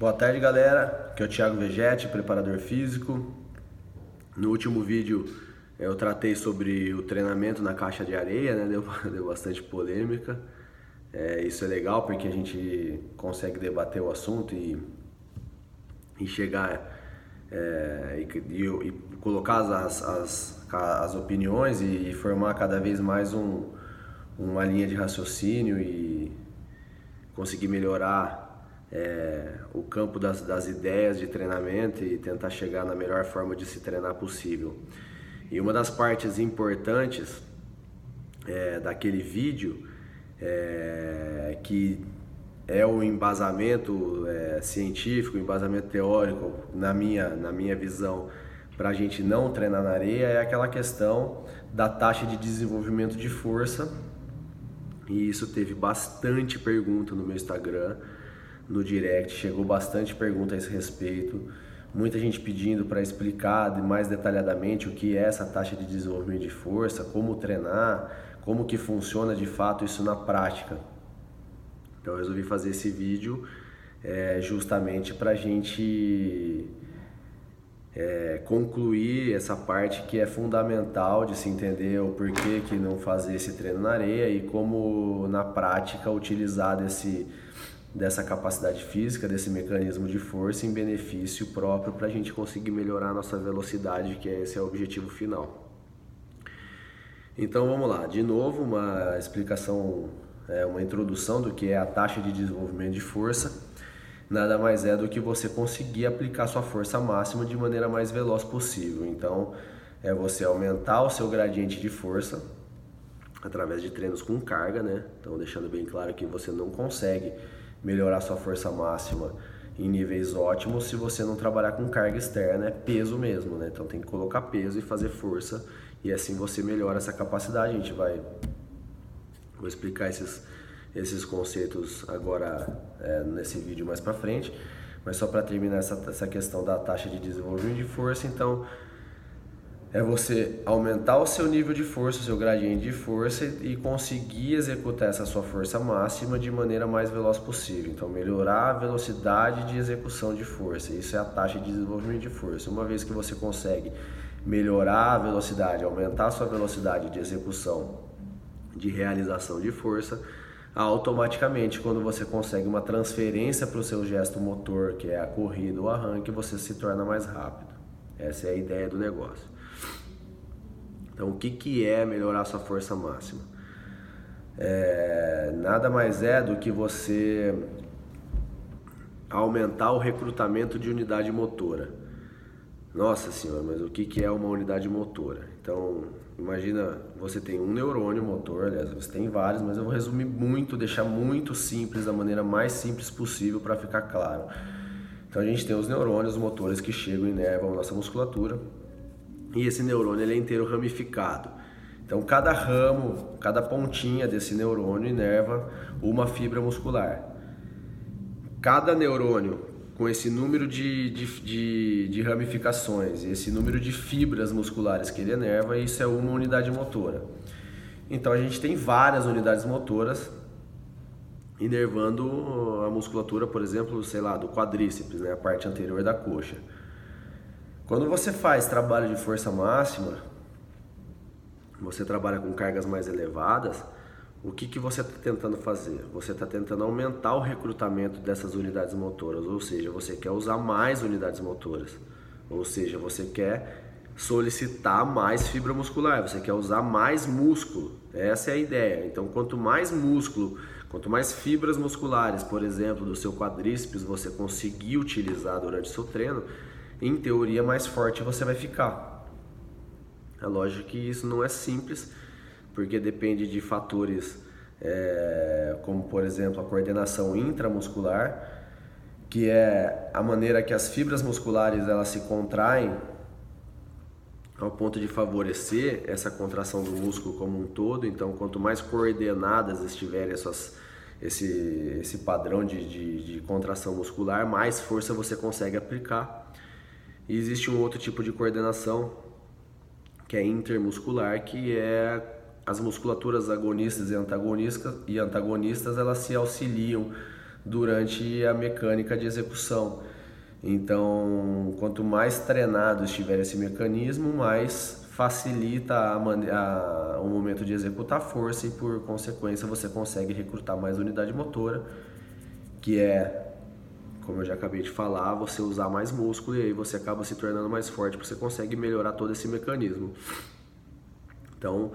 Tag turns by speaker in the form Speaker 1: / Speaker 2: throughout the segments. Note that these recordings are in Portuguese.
Speaker 1: Boa tarde, galera. Aqui é o Thiago Vegetti, preparador físico. No último vídeo eu tratei sobre o treinamento na caixa de areia, né? Deu, deu bastante polêmica. É, isso é legal porque a gente consegue debater o assunto e, e chegar é, e, e, e, colocar as, as, as opiniões e, e, formar cada vez mais um, uma linha de raciocínio e conseguir melhorar é, o campo das, das ideias de treinamento e tentar chegar na melhor forma de se treinar possível. E uma das partes importantes é, daquele vídeo é, que é o embasamento é, científico, embasamento teórico, na minha, na minha visão, para a gente não treinar na areia, é aquela questão da taxa de desenvolvimento de força. E isso teve bastante pergunta no meu Instagram no direct, chegou bastante pergunta a esse respeito. Muita gente pedindo para explicar mais detalhadamente o que é essa taxa de desenvolvimento de força, como treinar, como que funciona de fato isso na prática. Então eu resolvi fazer esse vídeo é, justamente para a gente é, concluir essa parte que é fundamental de se entender o porquê que não fazer esse treino na areia e como na prática utilizar desse dessa capacidade física, desse mecanismo de força em benefício próprio para a gente conseguir melhorar a nossa velocidade, que esse é o objetivo final. Então vamos lá, de novo uma explicação, é, uma introdução do que é a taxa de desenvolvimento de força. Nada mais é do que você conseguir aplicar sua força máxima de maneira mais veloz possível. Então é você aumentar o seu gradiente de força através de treinos com carga, né? Então deixando bem claro que você não consegue melhorar sua força máxima em níveis ótimos se você não trabalhar com carga externa, é peso mesmo, né? Então tem que colocar peso e fazer força e assim você melhora essa capacidade. A gente vai vou explicar esses esses conceitos agora é, nesse vídeo mais para frente, mas só para terminar essa, essa questão da taxa de desenvolvimento de força, então é você aumentar o seu nível de força, o seu gradiente de força e conseguir executar essa sua força máxima de maneira mais veloz possível. Então, melhorar a velocidade de execução de força. Isso é a taxa de desenvolvimento de força. Uma vez que você consegue melhorar a velocidade, aumentar a sua velocidade de execução, de realização de força, automaticamente quando você consegue uma transferência para o seu gesto motor, que é a corrida ou arranque, você se torna mais rápido. Essa é a ideia do negócio. Então, o que, que é melhorar sua força máxima? É, nada mais é do que você aumentar o recrutamento de unidade motora. Nossa senhora, mas o que, que é uma unidade motora? Então, imagina, você tem um neurônio motor, aliás, você tem vários, mas eu vou resumir muito, deixar muito simples, da maneira mais simples possível para ficar claro. Então, a gente tem os neurônios motores que chegam e inervam a nossa musculatura, e esse neurônio ele é inteiro ramificado. Então, cada ramo, cada pontinha desse neurônio inerva uma fibra muscular. Cada neurônio com esse número de, de, de, de ramificações esse número de fibras musculares que ele inerva, isso é uma unidade motora. Então, a gente tem várias unidades motoras inervando a musculatura, por exemplo, sei lá, do quadríceps, né, a parte anterior da coxa. Quando você faz trabalho de força máxima, você trabalha com cargas mais elevadas, o que, que você está tentando fazer? Você está tentando aumentar o recrutamento dessas unidades motoras, ou seja, você quer usar mais unidades motoras, ou seja, você quer solicitar mais fibra muscular, você quer usar mais músculo. Essa é a ideia. Então, quanto mais músculo, quanto mais fibras musculares, por exemplo, do seu quadríceps você conseguir utilizar durante o seu treino, em teoria, mais forte você vai ficar. É lógico que isso não é simples, porque depende de fatores é, como, por exemplo, a coordenação intramuscular, que é a maneira que as fibras musculares elas se contraem ao ponto de favorecer essa contração do músculo como um todo. Então, quanto mais coordenadas estiverem essas, esse, esse padrão de, de, de contração muscular, mais força você consegue aplicar. E existe um outro tipo de coordenação que é intermuscular, que é as musculaturas agonistas e antagonistas, e antagonistas elas se auxiliam durante a mecânica de execução. Então, quanto mais treinado estiver esse mecanismo, mais facilita a, a, o momento de executar força e, por consequência, você consegue recrutar mais unidade motora, que é, como eu já acabei de falar, você usar mais músculo e aí você acaba se tornando mais forte, porque você consegue melhorar todo esse mecanismo. Então,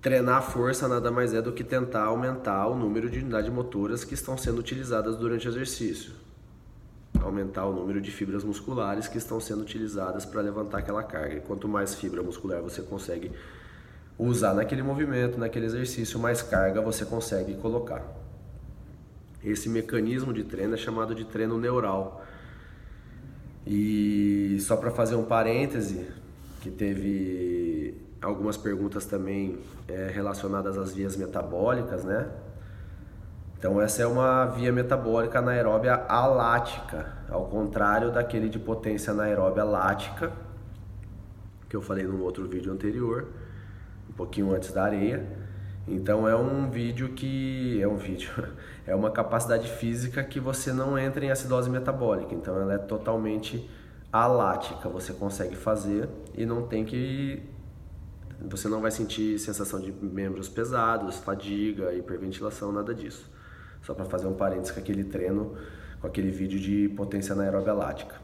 Speaker 1: treinar força nada mais é do que tentar aumentar o número de unidades motoras que estão sendo utilizadas durante o exercício aumentar o número de fibras musculares que estão sendo utilizadas para levantar aquela carga. E quanto mais fibra muscular você consegue usar naquele movimento, naquele exercício, mais carga você consegue colocar. Esse mecanismo de treino é chamado de treino neural. E só para fazer um parêntese, que teve algumas perguntas também é, relacionadas às vias metabólicas, né? Então essa é uma via metabólica anaeróbia alática, ao contrário daquele de potência anaeróbia lática, que eu falei no outro vídeo anterior, um pouquinho antes da areia. Então é um vídeo que é um vídeo, é uma capacidade física que você não entra em acidose metabólica. Então ela é totalmente alática, você consegue fazer e não tem que você não vai sentir sensação de membros pesados, fadiga, hiperventilação, nada disso. Só para fazer um parênteses com aquele treino, com aquele vídeo de potência anaeróbia lática.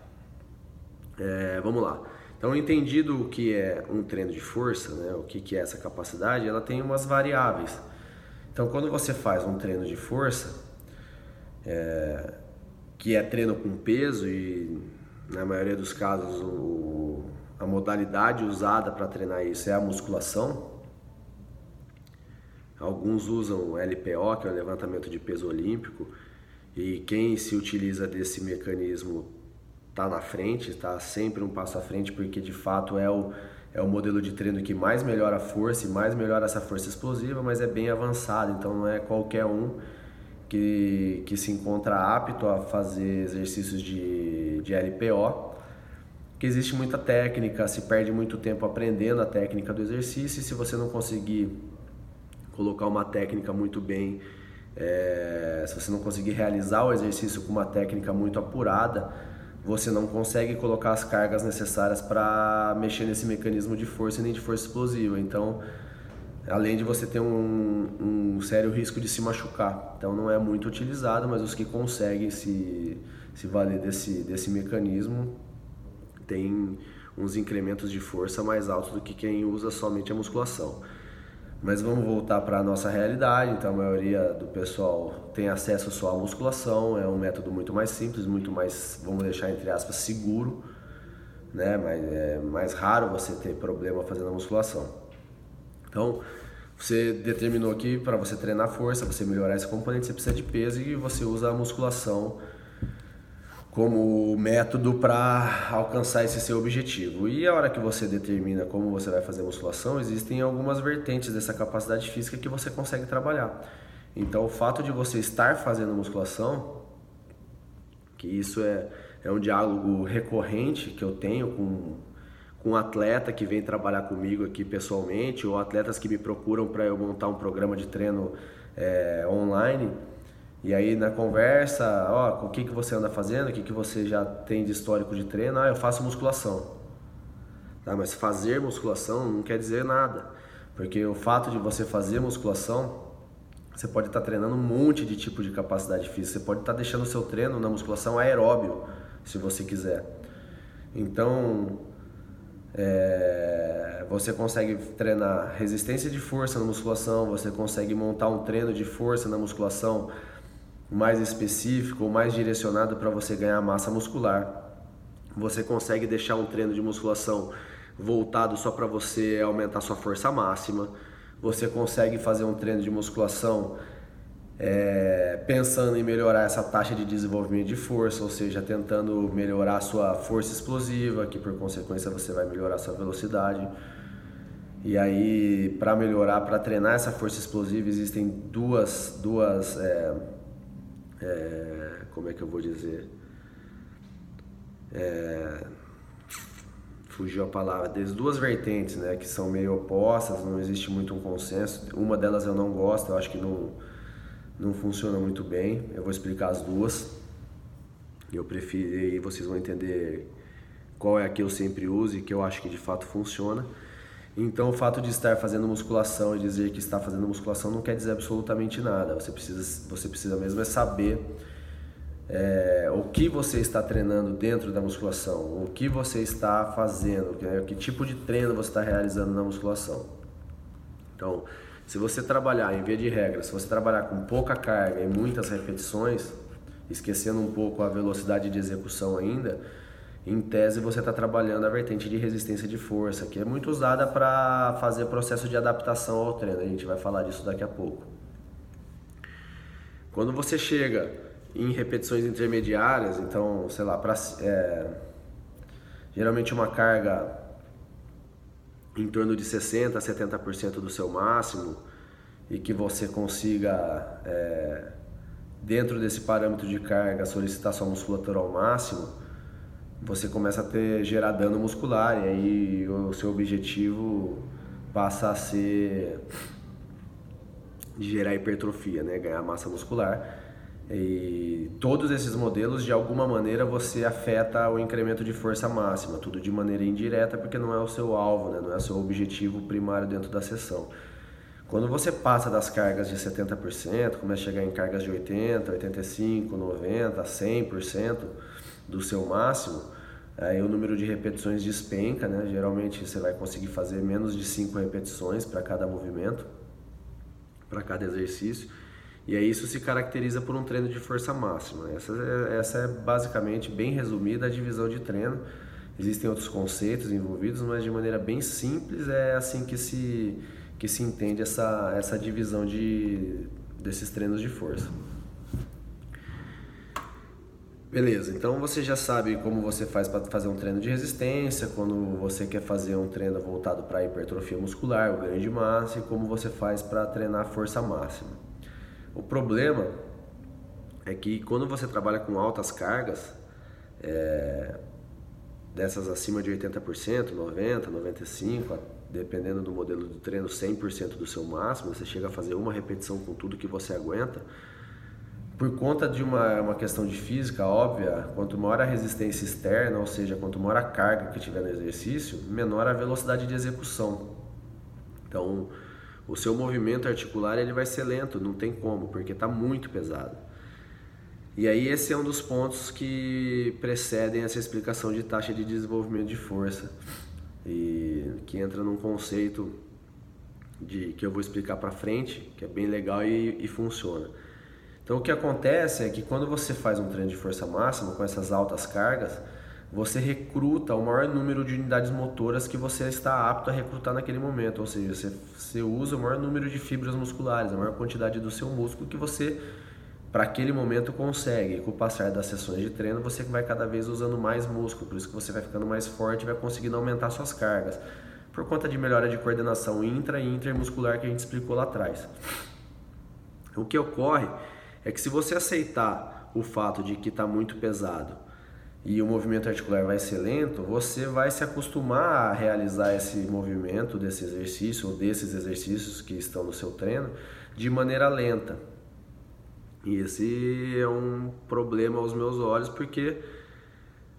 Speaker 1: É, vamos lá. Então, entendido o que é um treino de força, né, o que, que é essa capacidade, ela tem umas variáveis. Então, quando você faz um treino de força, é, que é treino com peso e na maioria dos casos o, a modalidade usada para treinar isso é a musculação, Alguns usam LPO, que é o levantamento de peso olímpico, e quem se utiliza desse mecanismo está na frente, está sempre um passo à frente, porque de fato é o, é o modelo de treino que mais melhora a força e mais melhora essa força explosiva, mas é bem avançado, então não é qualquer um que, que se encontra apto a fazer exercícios de, de LPO, que existe muita técnica, se perde muito tempo aprendendo a técnica do exercício e se você não conseguir colocar uma técnica muito bem, é, se você não conseguir realizar o exercício com uma técnica muito apurada, você não consegue colocar as cargas necessárias para mexer nesse mecanismo de força nem de força explosiva. Então, além de você ter um, um, sério risco de se machucar. Então, não é muito utilizado, mas os que conseguem se, se valer desse, desse mecanismo têm uns incrementos de força mais altos do que quem usa somente a musculação. Mas vamos voltar para a nossa realidade. Então, a maioria do pessoal tem acesso só à musculação. É um método muito mais simples, muito mais, vamos deixar entre aspas, seguro, né? Mas é mais raro você ter problema fazendo a musculação. Então, você determinou que para você treinar força, você melhorar esse componente, você precisa de peso e você usa a musculação como método para alcançar esse seu objetivo. E a hora que você determina como você vai fazer musculação, existem algumas vertentes dessa capacidade física que você consegue trabalhar. Então, o fato de você estar fazendo musculação, que isso é, é um diálogo recorrente que eu tenho com, com um atleta que vem trabalhar comigo aqui pessoalmente, ou atletas que me procuram para eu montar um programa de treino é, online e aí na conversa, ó, o que, que você anda fazendo, o que, que você já tem de histórico de treino, ah, eu faço musculação. Tá, mas fazer musculação não quer dizer nada, porque o fato de você fazer musculação, você pode estar tá treinando um monte de tipo de capacidade física, você pode estar tá deixando o seu treino na musculação aeróbio, se você quiser. Então, é, você consegue treinar resistência de força na musculação, você consegue montar um treino de força na musculação, mais específico ou mais direcionado para você ganhar massa muscular. Você consegue deixar um treino de musculação voltado só para você aumentar sua força máxima. Você consegue fazer um treino de musculação é, pensando em melhorar essa taxa de desenvolvimento de força, ou seja, tentando melhorar sua força explosiva, que por consequência você vai melhorar sua velocidade. E aí, para melhorar, para treinar essa força explosiva, existem duas, duas é, é, como é que eu vou dizer? É, fugiu a palavra, das duas vertentes, né, que são meio opostas, não existe muito um consenso. Uma delas eu não gosto, eu acho que não, não funciona muito bem. Eu vou explicar as duas. Eu prefiro e vocês vão entender qual é a que eu sempre uso e que eu acho que de fato funciona. Então, o fato de estar fazendo musculação e dizer que está fazendo musculação não quer dizer absolutamente nada. Você precisa, você precisa mesmo é saber é, o que você está treinando dentro da musculação, o que você está fazendo, que, que tipo de treino você está realizando na musculação. Então, se você trabalhar, em via de regra, se você trabalhar com pouca carga e muitas repetições, esquecendo um pouco a velocidade de execução ainda, em tese você está trabalhando a vertente de resistência de força, que é muito usada para fazer processo de adaptação ao treino. A gente vai falar disso daqui a pouco. Quando você chega em repetições intermediárias, então, sei lá, pra, é, geralmente uma carga em torno de 60% a 70% do seu máximo e que você consiga, é, dentro desse parâmetro de carga, solicitar sua musculatura ao máximo, você começa a ter gerar dano muscular e aí o seu objetivo passa a ser gerar hipertrofia, né, ganhar massa muscular. E todos esses modelos, de alguma maneira, você afeta o incremento de força máxima, tudo de maneira indireta, porque não é o seu alvo, né? não é o seu objetivo primário dentro da sessão. Quando você passa das cargas de 70%, começa a chegar em cargas de 80%, 85%, 90%, 100%, do seu máximo, aí o número de repetições despenca, né? Geralmente você vai conseguir fazer menos de 5 repetições para cada movimento, para cada exercício. E aí isso se caracteriza por um treino de força máxima. Essa é, essa é basicamente, bem resumida, a divisão de treino. Existem outros conceitos envolvidos, mas de maneira bem simples é assim que se, que se entende essa, essa divisão de, desses treinos de força. Beleza, então você já sabe como você faz para fazer um treino de resistência, quando você quer fazer um treino voltado para hipertrofia muscular, o ganho de massa, e como você faz para treinar força máxima. O problema é que quando você trabalha com altas cargas, é, dessas acima de 80%, 90%, 95%, dependendo do modelo do treino, 100% do seu máximo, você chega a fazer uma repetição com tudo que você aguenta por conta de uma, uma questão de física óbvia, quanto maior a resistência externa, ou seja, quanto maior a carga que tiver no exercício, menor a velocidade de execução. Então, o seu movimento articular ele vai ser lento, não tem como, porque está muito pesado. E aí esse é um dos pontos que precedem essa explicação de taxa de desenvolvimento de força e que entra num conceito de que eu vou explicar para frente, que é bem legal e, e funciona. Então o que acontece é que quando você faz um treino de força máxima com essas altas cargas, você recruta o maior número de unidades motoras que você está apto a recrutar naquele momento, ou seja, você, você usa o maior número de fibras musculares, a maior quantidade do seu músculo que você para aquele momento consegue. E com o passar das sessões de treino, você vai cada vez usando mais músculo, por isso que você vai ficando mais forte e vai conseguindo aumentar suas cargas. Por conta de melhora de coordenação intra e intermuscular que a gente explicou lá atrás. O que ocorre é que se você aceitar o fato de que está muito pesado e o movimento articular vai ser lento, você vai se acostumar a realizar esse movimento, desse exercício ou desses exercícios que estão no seu treino de maneira lenta. E esse é um problema aos meus olhos porque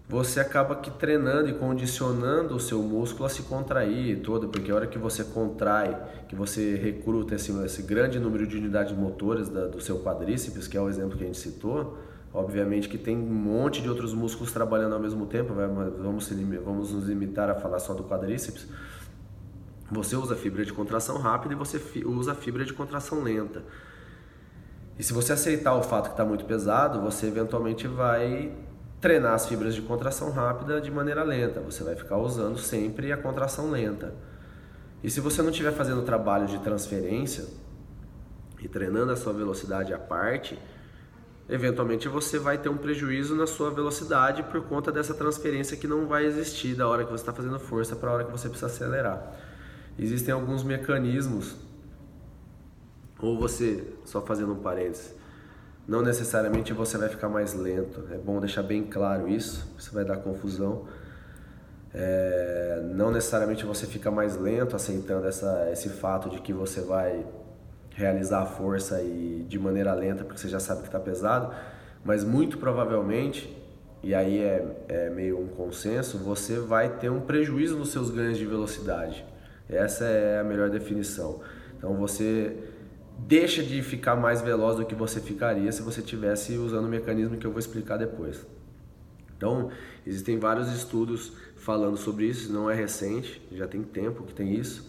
Speaker 1: você acaba que treinando e condicionando o seu músculo a se contrair todo, porque a hora que você contrai, que você recruta esse, esse grande número de unidades motoras da, do seu quadríceps, que é o exemplo que a gente citou, obviamente que tem um monte de outros músculos trabalhando ao mesmo tempo, vamos, vamos nos limitar a falar só do quadríceps, você usa fibra de contração rápida e você usa fibra de contração lenta. E se você aceitar o fato que está muito pesado, você eventualmente vai treinar as fibras de contração rápida de maneira lenta. Você vai ficar usando sempre a contração lenta. E se você não estiver fazendo trabalho de transferência e treinando a sua velocidade à parte, eventualmente você vai ter um prejuízo na sua velocidade por conta dessa transferência que não vai existir da hora que você está fazendo força para a hora que você precisa acelerar. Existem alguns mecanismos, ou você, só fazendo um parênteses, não necessariamente você vai ficar mais lento. É bom deixar bem claro isso, isso vai dar confusão. É, não necessariamente você fica mais lento aceitando essa, esse fato de que você vai realizar a força e de maneira lenta, porque você já sabe que está pesado, mas muito provavelmente, e aí é, é meio um consenso, você vai ter um prejuízo nos seus ganhos de velocidade. Essa é a melhor definição. Então você deixa de ficar mais veloz do que você ficaria se você tivesse usando o mecanismo que eu vou explicar depois. Então, existem vários estudos falando sobre isso, não é recente, já tem tempo que tem isso.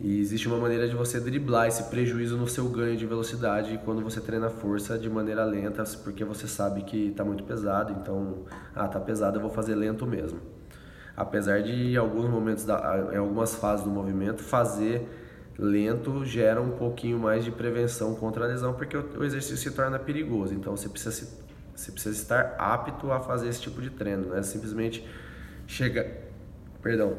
Speaker 1: E existe uma maneira de você driblar esse prejuízo no seu ganho de velocidade quando você treina força de maneira lenta, porque você sabe que está muito pesado, então, ah, tá pesado, eu vou fazer lento mesmo. Apesar de em alguns momentos, da, em algumas fases do movimento, fazer lento gera um pouquinho mais de prevenção contra a lesão, porque o exercício se torna perigoso. Então você precisa, se, você precisa estar apto a fazer esse tipo de treino, não é simplesmente chegar, perdão,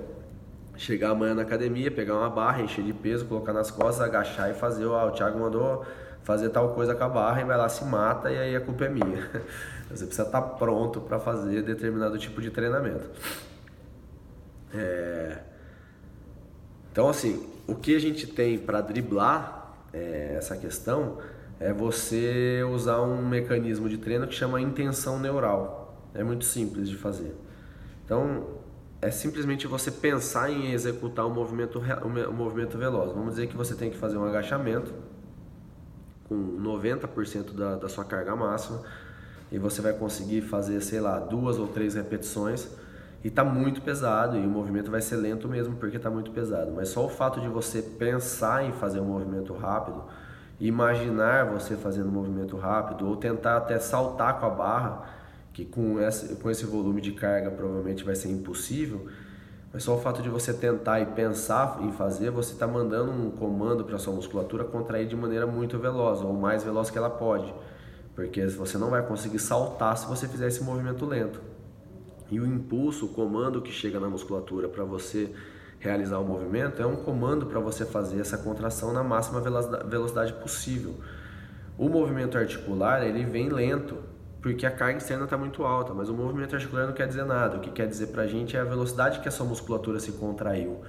Speaker 1: chegar amanhã na academia, pegar uma barra, encher de peso, colocar nas costas, agachar e fazer, ó, o Thiago mandou fazer tal coisa com a barra e vai lá se mata e aí a culpa é minha. Você precisa estar pronto para fazer determinado tipo de treinamento. É... Então assim, o que a gente tem para driblar é, essa questão é você usar um mecanismo de treino que chama intenção neural. É muito simples de fazer. Então, é simplesmente você pensar em executar um movimento, um movimento veloz. Vamos dizer que você tem que fazer um agachamento com 90% da, da sua carga máxima e você vai conseguir fazer, sei lá, duas ou três repetições e está muito pesado e o movimento vai ser lento mesmo porque está muito pesado. Mas só o fato de você pensar em fazer um movimento rápido, imaginar você fazendo um movimento rápido ou tentar até saltar com a barra, que com esse, com esse volume de carga provavelmente vai ser impossível, mas só o fato de você tentar e pensar em fazer, você está mandando um comando para sua musculatura contrair de maneira muito veloz, ou mais veloz que ela pode. Porque você não vai conseguir saltar se você fizer esse movimento lento. E o impulso, o comando que chega na musculatura para você realizar o movimento é um comando para você fazer essa contração na máxima velocidade possível. O movimento articular ele vem lento porque a carga externa está muito alta, mas o movimento articular não quer dizer nada. O que quer dizer para a gente é a velocidade que a sua musculatura se contraiu.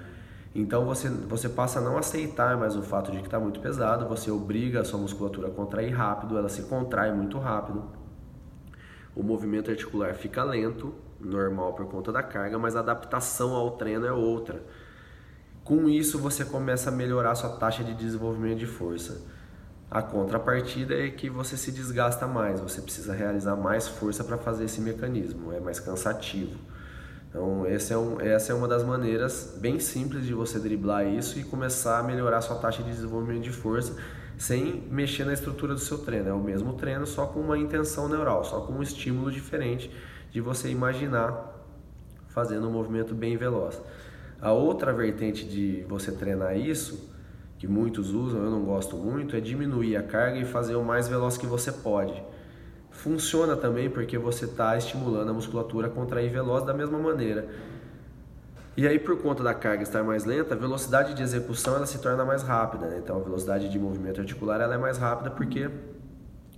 Speaker 1: Então você, você passa a não aceitar mais o fato de que está muito pesado, você obriga a sua musculatura a contrair rápido, ela se contrai muito rápido. O movimento articular fica lento normal por conta da carga, mas a adaptação ao treino é outra. Com isso, você começa a melhorar sua taxa de desenvolvimento de força. A contrapartida é que você se desgasta mais, você precisa realizar mais força para fazer esse mecanismo, é mais cansativo. Então, é um, essa é uma das maneiras bem simples de você driblar isso e começar a melhorar sua taxa de desenvolvimento de força sem mexer na estrutura do seu treino. É o mesmo treino, só com uma intenção neural, só com um estímulo diferente de você imaginar fazendo um movimento bem veloz. A outra vertente de você treinar isso, que muitos usam, eu não gosto muito, é diminuir a carga e fazer o mais veloz que você pode. Funciona também porque você está estimulando a musculatura a contrair veloz da mesma maneira. E aí, por conta da carga estar mais lenta, a velocidade de execução ela se torna mais rápida. Né? Então, a velocidade de movimento articular ela é mais rápida porque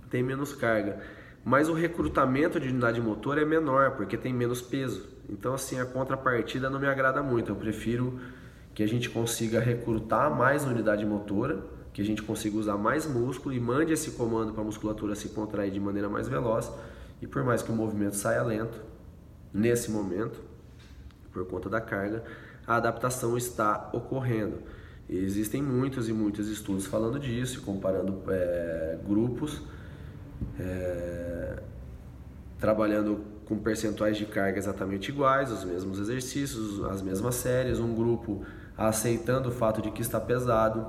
Speaker 1: tem menos carga mas o recrutamento de unidade motor é menor, porque tem menos peso. Então, assim, a contrapartida não me agrada muito. Eu prefiro que a gente consiga recrutar mais unidade motora, que a gente consiga usar mais músculo e mande esse comando para a musculatura se contrair de maneira mais veloz. E por mais que o movimento saia lento, nesse momento, por conta da carga, a adaptação está ocorrendo. Existem muitos e muitos estudos falando disso, comparando é, grupos é, trabalhando com percentuais de carga exatamente iguais, os mesmos exercícios, as mesmas séries, um grupo aceitando o fato de que está pesado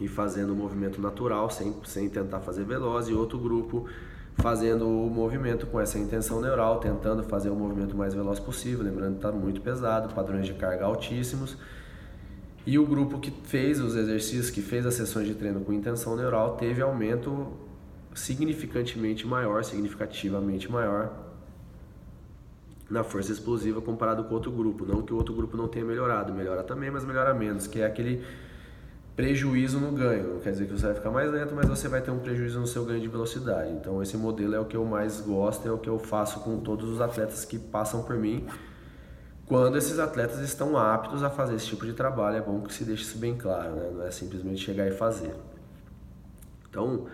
Speaker 1: e fazendo o movimento natural sem, sem tentar fazer veloz, e outro grupo fazendo o movimento com essa intenção neural, tentando fazer o movimento mais veloz possível, lembrando que está muito pesado, padrões de carga altíssimos. E o grupo que fez os exercícios, que fez as sessões de treino com intenção neural, teve aumento significantemente maior, significativamente maior na força explosiva comparado com outro grupo. Não que o outro grupo não tenha melhorado, melhora também, mas melhora menos, que é aquele prejuízo no ganho. Não quer dizer que você vai ficar mais lento, mas você vai ter um prejuízo no seu ganho de velocidade. Então esse modelo é o que eu mais gosto, é o que eu faço com todos os atletas que passam por mim. Quando esses atletas estão aptos a fazer esse tipo de trabalho, é bom que se deixe isso bem claro, né? não é simplesmente chegar e fazer. Então,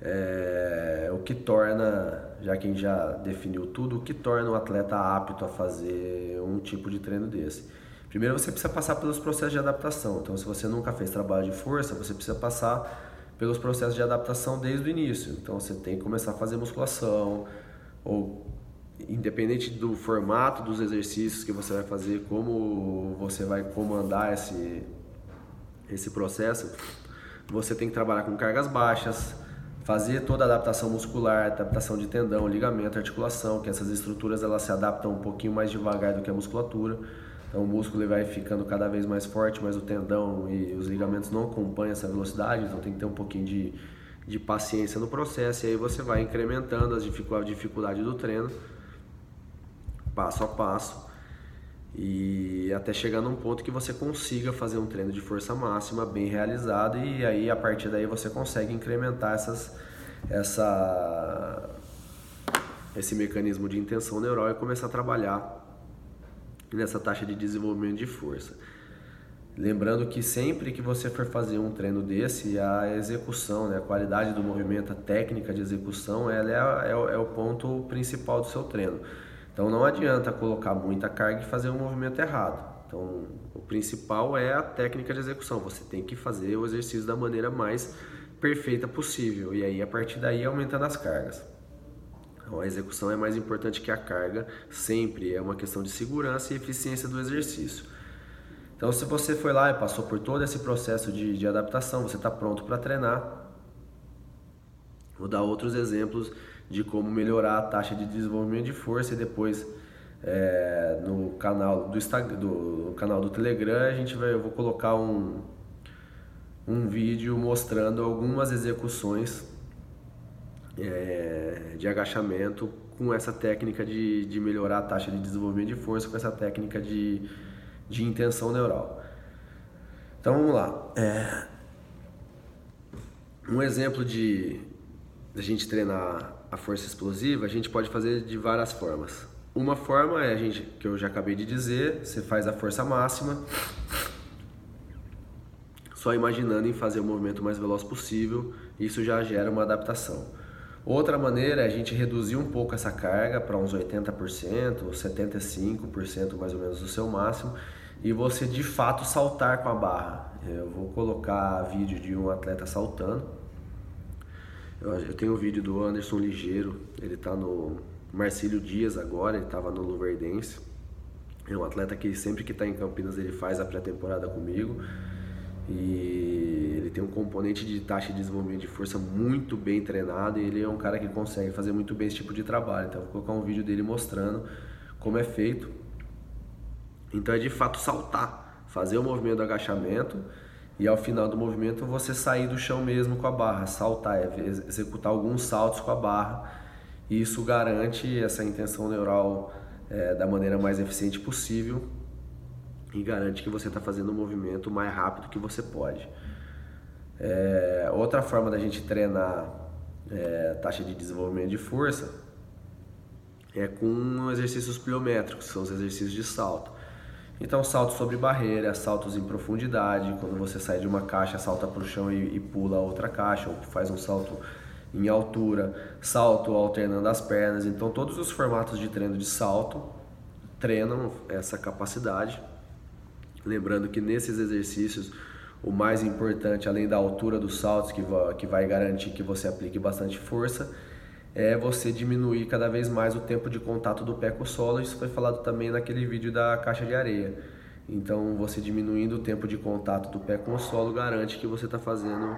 Speaker 1: é, o que torna, já que a gente já definiu tudo, o que torna o atleta apto a fazer um tipo de treino desse? Primeiro você precisa passar pelos processos de adaptação. Então, se você nunca fez trabalho de força, você precisa passar pelos processos de adaptação desde o início. Então, você tem que começar a fazer musculação, ou independente do formato dos exercícios que você vai fazer, como você vai comandar esse, esse processo, você tem que trabalhar com cargas baixas, fazer toda a adaptação muscular, adaptação de tendão, ligamento, articulação, que essas estruturas elas se adaptam um pouquinho mais devagar do que a musculatura. Então o músculo vai ficando cada vez mais forte, mas o tendão e os ligamentos não acompanham essa velocidade, então tem que ter um pouquinho de, de paciência no processo e aí você vai incrementando as dificuldade, a dificuldade do treino passo a passo e até chegar num ponto que você consiga fazer um treino de força máxima bem realizado e aí a partir daí você consegue incrementar essas, essa, esse mecanismo de intenção neural e começar a trabalhar nessa taxa de desenvolvimento de força. Lembrando que sempre que você for fazer um treino desse, a execução, né, a qualidade do movimento, a técnica de execução, ela é, é, é o ponto principal do seu treino. Então não adianta colocar muita carga e fazer um movimento errado. Então o principal é a técnica de execução. Você tem que fazer o exercício da maneira mais perfeita possível e aí a partir daí aumentando as cargas. Então a execução é mais importante que a carga, sempre é uma questão de segurança e eficiência do exercício. Então se você foi lá e passou por todo esse processo de, de adaptação, você está pronto para treinar. Vou dar outros exemplos de como melhorar a taxa de desenvolvimento de força e depois é, no canal do Instagram, do canal do Telegram a gente vai, eu vou colocar um um vídeo mostrando algumas execuções é, de agachamento com essa técnica de, de melhorar a taxa de desenvolvimento de força com essa técnica de, de intenção neural. Então vamos lá. É, um exemplo de, de a gente treinar a força explosiva, a gente pode fazer de várias formas. Uma forma é a gente, que eu já acabei de dizer, você faz a força máxima, só imaginando em fazer o movimento mais veloz possível, isso já gera uma adaptação. Outra maneira é a gente reduzir um pouco essa carga para uns 80%, 75% mais ou menos do seu máximo, e você de fato saltar com a barra. Eu vou colocar vídeo de um atleta saltando eu, tenho um vídeo do Anderson Ligeiro, ele tá no Marcílio Dias agora, ele tava no Luverdense. É um atleta que sempre que está em Campinas ele faz a pré-temporada comigo. E ele tem um componente de taxa de desenvolvimento de força muito bem treinado e ele é um cara que consegue fazer muito bem esse tipo de trabalho. Então, vou colocar um vídeo dele mostrando como é feito. Então, é de fato saltar, fazer o movimento do agachamento e ao final do movimento você sair do chão mesmo com a barra, saltar, executar alguns saltos com a barra. E isso garante essa intenção neural é, da maneira mais eficiente possível e garante que você está fazendo o movimento mais rápido que você pode. É, outra forma da gente treinar é, taxa de desenvolvimento de força é com exercícios pliométricos, são os exercícios de salto. Então, saltos sobre barreira, saltos em profundidade, quando você sai de uma caixa, salta para o chão e, e pula outra caixa, ou faz um salto em altura, salto alternando as pernas. Então, todos os formatos de treino de salto treinam essa capacidade. Lembrando que nesses exercícios, o mais importante, além da altura dos saltos, que que vai garantir que você aplique bastante força, é você diminuir cada vez mais o tempo de contato do pé com o solo. Isso foi falado também naquele vídeo da caixa de areia. Então, você diminuindo o tempo de contato do pé com o solo garante que você está fazendo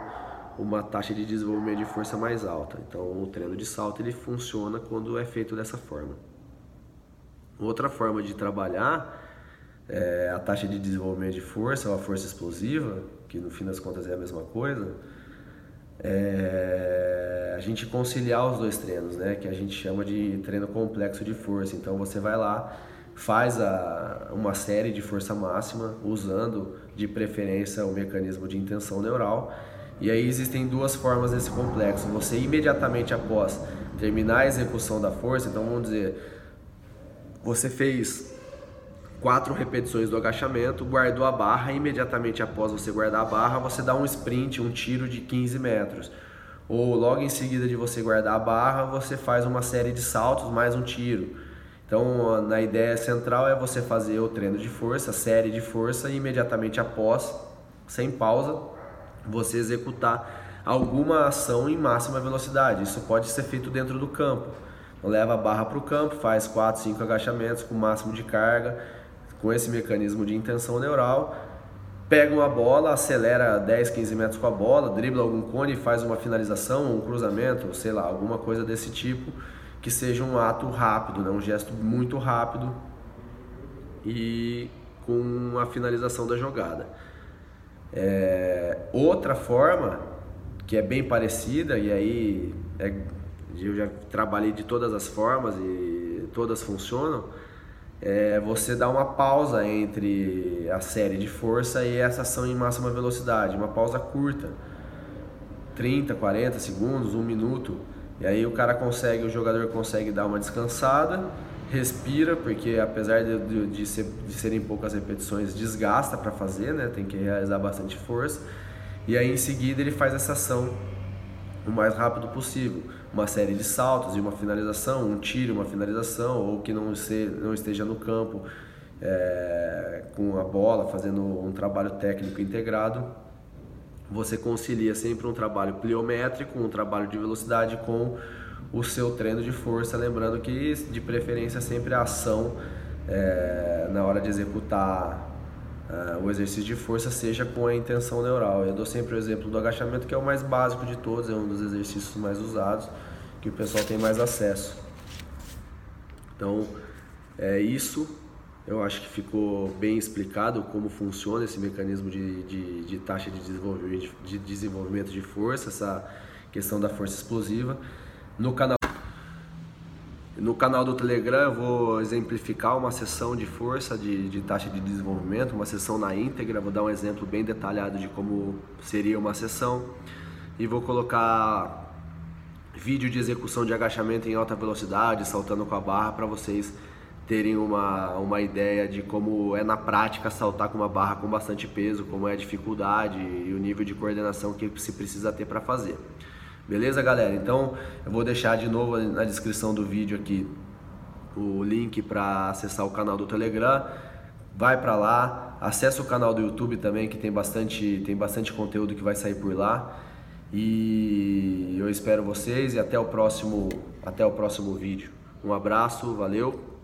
Speaker 1: uma taxa de desenvolvimento de força mais alta. Então, o treino de salto ele funciona quando é feito dessa forma. Outra forma de trabalhar é a taxa de desenvolvimento de força ou a força explosiva, que no fim das contas é a mesma coisa é, a gente conciliar os dois treinos, né? Que a gente chama de treino complexo de força. Então você vai lá, faz a, uma série de força máxima usando de preferência o mecanismo de intenção neural. E aí existem duas formas desse complexo. Você imediatamente após terminar a execução da força, então vamos dizer, você fez quatro repetições do agachamento, guardou a barra, imediatamente após você guardar a barra, você dá um sprint, um tiro de 15 metros. ou logo em seguida de você guardar a barra, você faz uma série de saltos mais um tiro. Então, na ideia central é você fazer o treino de força, série de força e imediatamente após, sem pausa, você executar alguma ação em máxima velocidade. Isso pode ser feito dentro do campo. Leva a barra para o campo, faz 4, 5 agachamentos com máximo de carga, com esse mecanismo de intenção neural pega uma bola, acelera 10, 15 metros com a bola, dribla algum cone e faz uma finalização, um cruzamento, sei lá, alguma coisa desse tipo, que seja um ato rápido, né? um gesto muito rápido e com a finalização da jogada. É, outra forma que é bem parecida, e aí é, eu já trabalhei de todas as formas e todas funcionam, é você dar uma pausa entre a série de força e essa ação em máxima velocidade, uma pausa curta, 30, 40 segundos, um minuto, e aí o cara consegue, o jogador consegue dar uma descansada, respira, porque apesar de, de, de, ser, de serem poucas repetições, desgasta para fazer, né? tem que realizar bastante força, e aí em seguida ele faz essa ação o mais rápido possível. Uma série de saltos e uma finalização, um tiro, uma finalização, ou que não, se, não esteja no campo é, com a bola, fazendo um trabalho técnico integrado. Você concilia sempre um trabalho pliométrico, um trabalho de velocidade com o seu treino de força, lembrando que de preferência sempre a ação é, na hora de executar uh, o exercício de força seja com a intenção neural. Eu dou sempre o exemplo do agachamento, que é o mais básico de todos, é um dos exercícios mais usados, que o pessoal tem mais acesso. Então, é isso. Eu acho que ficou bem explicado como funciona esse mecanismo de, de, de taxa de desenvolvimento, de desenvolvimento de força, essa questão da força explosiva. No canal no canal do Telegram eu vou exemplificar uma sessão de força de, de, taxa de desenvolvimento, uma sessão na íntegra, vou dar um exemplo bem detalhado de como seria uma sessão e vou colocar vídeo de execução de agachamento em alta velocidade, saltando com a barra para vocês terem uma, uma ideia de como é na prática saltar com uma barra com bastante peso, como é a dificuldade e o nível de coordenação que se precisa ter para fazer. Beleza, galera? Então eu vou deixar de novo na descrição do vídeo aqui o link para acessar o canal do Telegram. Vai para lá, acessa o canal do YouTube também que tem bastante tem bastante conteúdo que vai sair por lá. E eu espero vocês e até o próximo até o próximo vídeo. Um abraço, valeu.